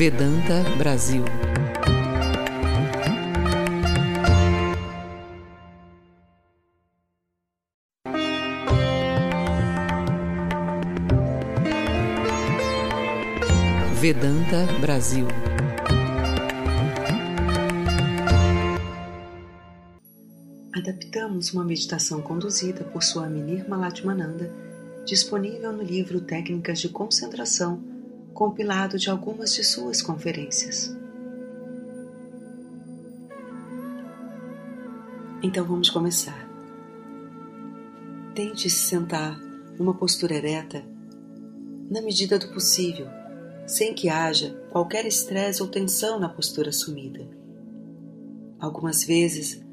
Vedanta Brasil. Vedanta Brasil. Adaptamos uma meditação conduzida por Swami Nirmalatmananda, disponível no livro Técnicas de Concentração, compilado de algumas de suas conferências. Então vamos começar. Tente se sentar numa postura ereta, na medida do possível, sem que haja qualquer estresse ou tensão na postura assumida. Algumas vezes,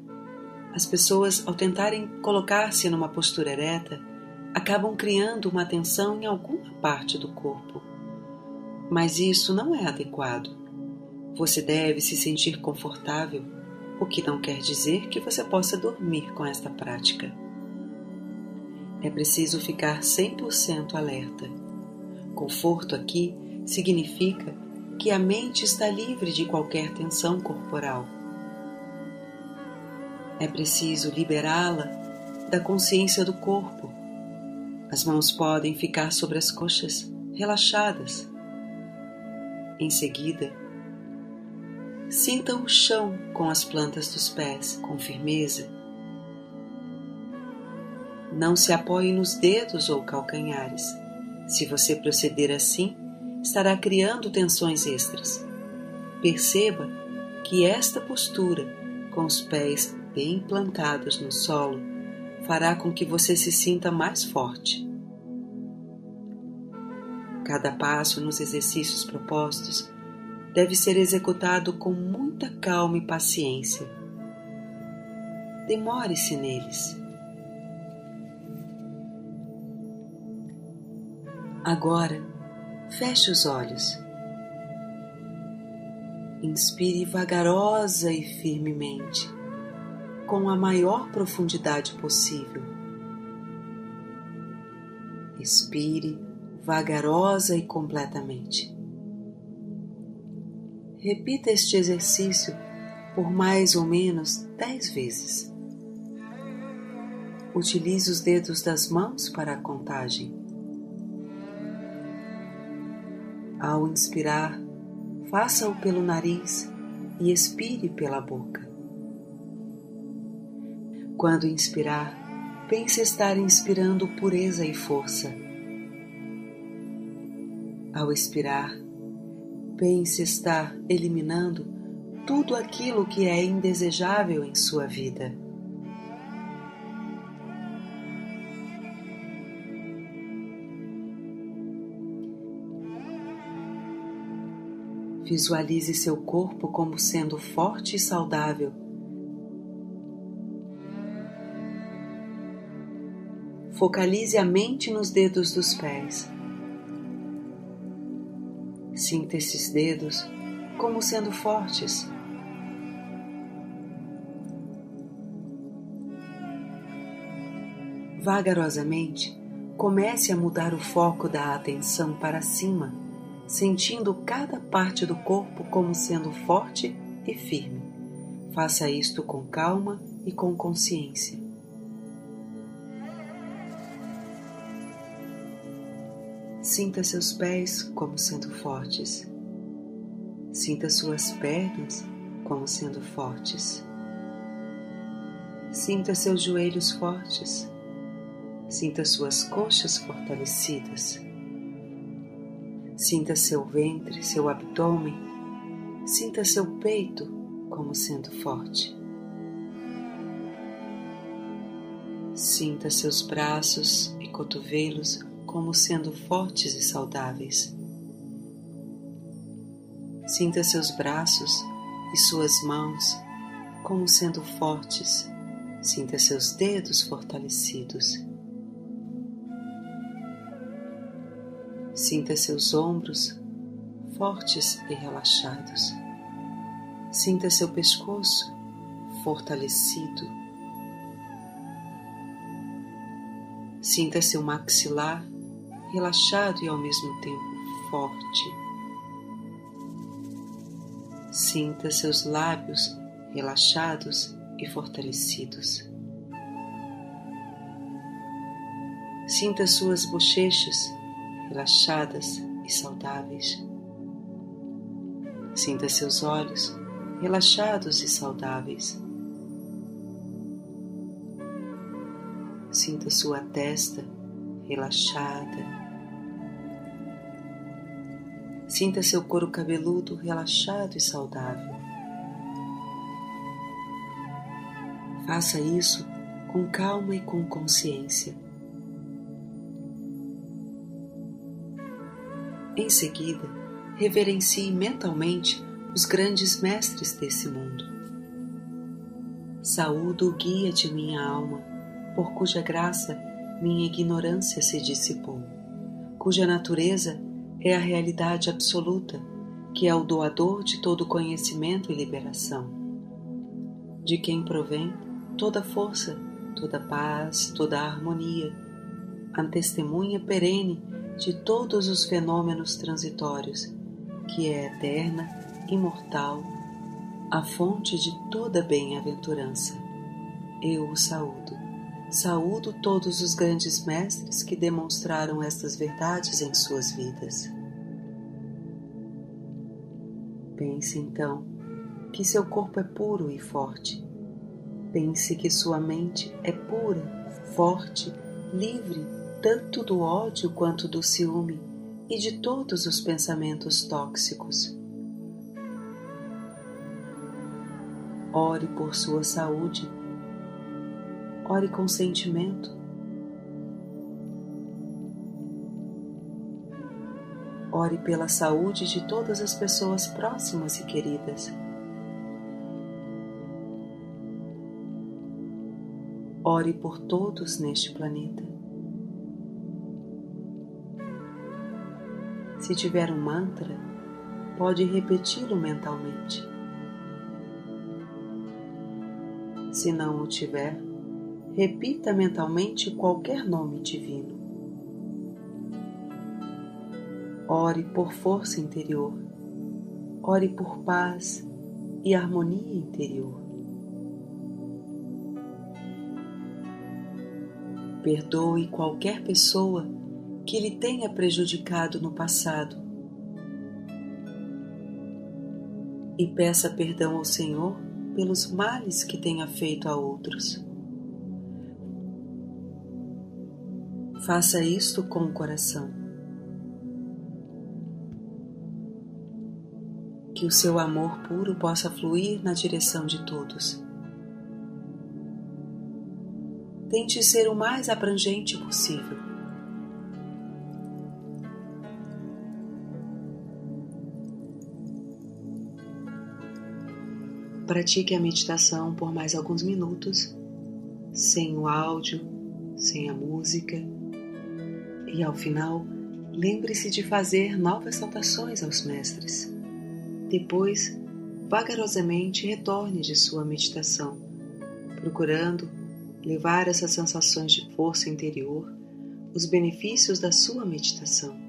as pessoas, ao tentarem colocar-se numa postura ereta, acabam criando uma tensão em alguma parte do corpo. Mas isso não é adequado. Você deve se sentir confortável, o que não quer dizer que você possa dormir com esta prática. É preciso ficar 100% alerta. Conforto aqui significa que a mente está livre de qualquer tensão corporal é preciso liberá-la da consciência do corpo. As mãos podem ficar sobre as coxas, relaxadas. Em seguida, sinta o chão com as plantas dos pés, com firmeza. Não se apoie nos dedos ou calcanhares. Se você proceder assim, estará criando tensões extras. Perceba que esta postura, com os pés bem plantados no solo fará com que você se sinta mais forte. Cada passo nos exercícios propostos deve ser executado com muita calma e paciência. Demore-se neles. Agora, feche os olhos. Inspire vagarosa e firmemente com a maior profundidade possível. Expire vagarosa e completamente. Repita este exercício por mais ou menos dez vezes. Utilize os dedos das mãos para a contagem. Ao inspirar, faça-o pelo nariz e expire pela boca. Quando inspirar, pense estar inspirando pureza e força. Ao expirar, pense estar eliminando tudo aquilo que é indesejável em sua vida. Visualize seu corpo como sendo forte e saudável Focalize a mente nos dedos dos pés. Sinta esses dedos como sendo fortes. Vagarosamente, comece a mudar o foco da atenção para cima, sentindo cada parte do corpo como sendo forte e firme. Faça isto com calma e com consciência. Sinta seus pés como sendo fortes. Sinta suas pernas como sendo fortes. Sinta seus joelhos fortes. Sinta suas coxas fortalecidas. Sinta seu ventre, seu abdômen. Sinta seu peito como sendo forte. Sinta seus braços e cotovelos como sendo fortes e saudáveis. Sinta seus braços e suas mãos como sendo fortes. Sinta seus dedos fortalecidos. Sinta seus ombros fortes e relaxados. Sinta seu pescoço fortalecido. Sinta seu maxilar relaxado e ao mesmo tempo forte. Sinta seus lábios relaxados e fortalecidos. Sinta suas bochechas relaxadas e saudáveis. Sinta seus olhos relaxados e saudáveis. Sinta sua testa relaxada. Sinta seu couro cabeludo relaxado e saudável. Faça isso com calma e com consciência. Em seguida, reverencie mentalmente os grandes mestres desse mundo. Saúdo o guia de minha alma, por cuja graça minha ignorância se dissipou, cuja natureza é a realidade absoluta, que é o doador de todo conhecimento e liberação, de quem provém toda força, toda paz, toda harmonia, a testemunha perene de todos os fenômenos transitórios, que é eterna, imortal, a fonte de toda bem-aventurança. Eu o saúdo. Saúdo todos os grandes mestres que demonstraram estas verdades em suas vidas. Pense então que seu corpo é puro e forte. Pense que sua mente é pura, forte, livre tanto do ódio quanto do ciúme e de todos os pensamentos tóxicos. Ore por sua saúde. Ore com sentimento. Ore pela saúde de todas as pessoas próximas e queridas. Ore por todos neste planeta. Se tiver um mantra, pode repeti-lo mentalmente. Se não o tiver, repita mentalmente qualquer nome divino. Ore por força interior, ore por paz e harmonia interior. Perdoe qualquer pessoa que lhe tenha prejudicado no passado e peça perdão ao Senhor pelos males que tenha feito a outros. Faça isto com o coração. Que o seu amor puro possa fluir na direção de todos. Tente ser o mais abrangente possível. Pratique a meditação por mais alguns minutos, sem o áudio, sem a música, e ao final, lembre-se de fazer novas saudações aos mestres. Depois, vagarosamente retorne de sua meditação, procurando levar essas sensações de força interior, os benefícios da sua meditação.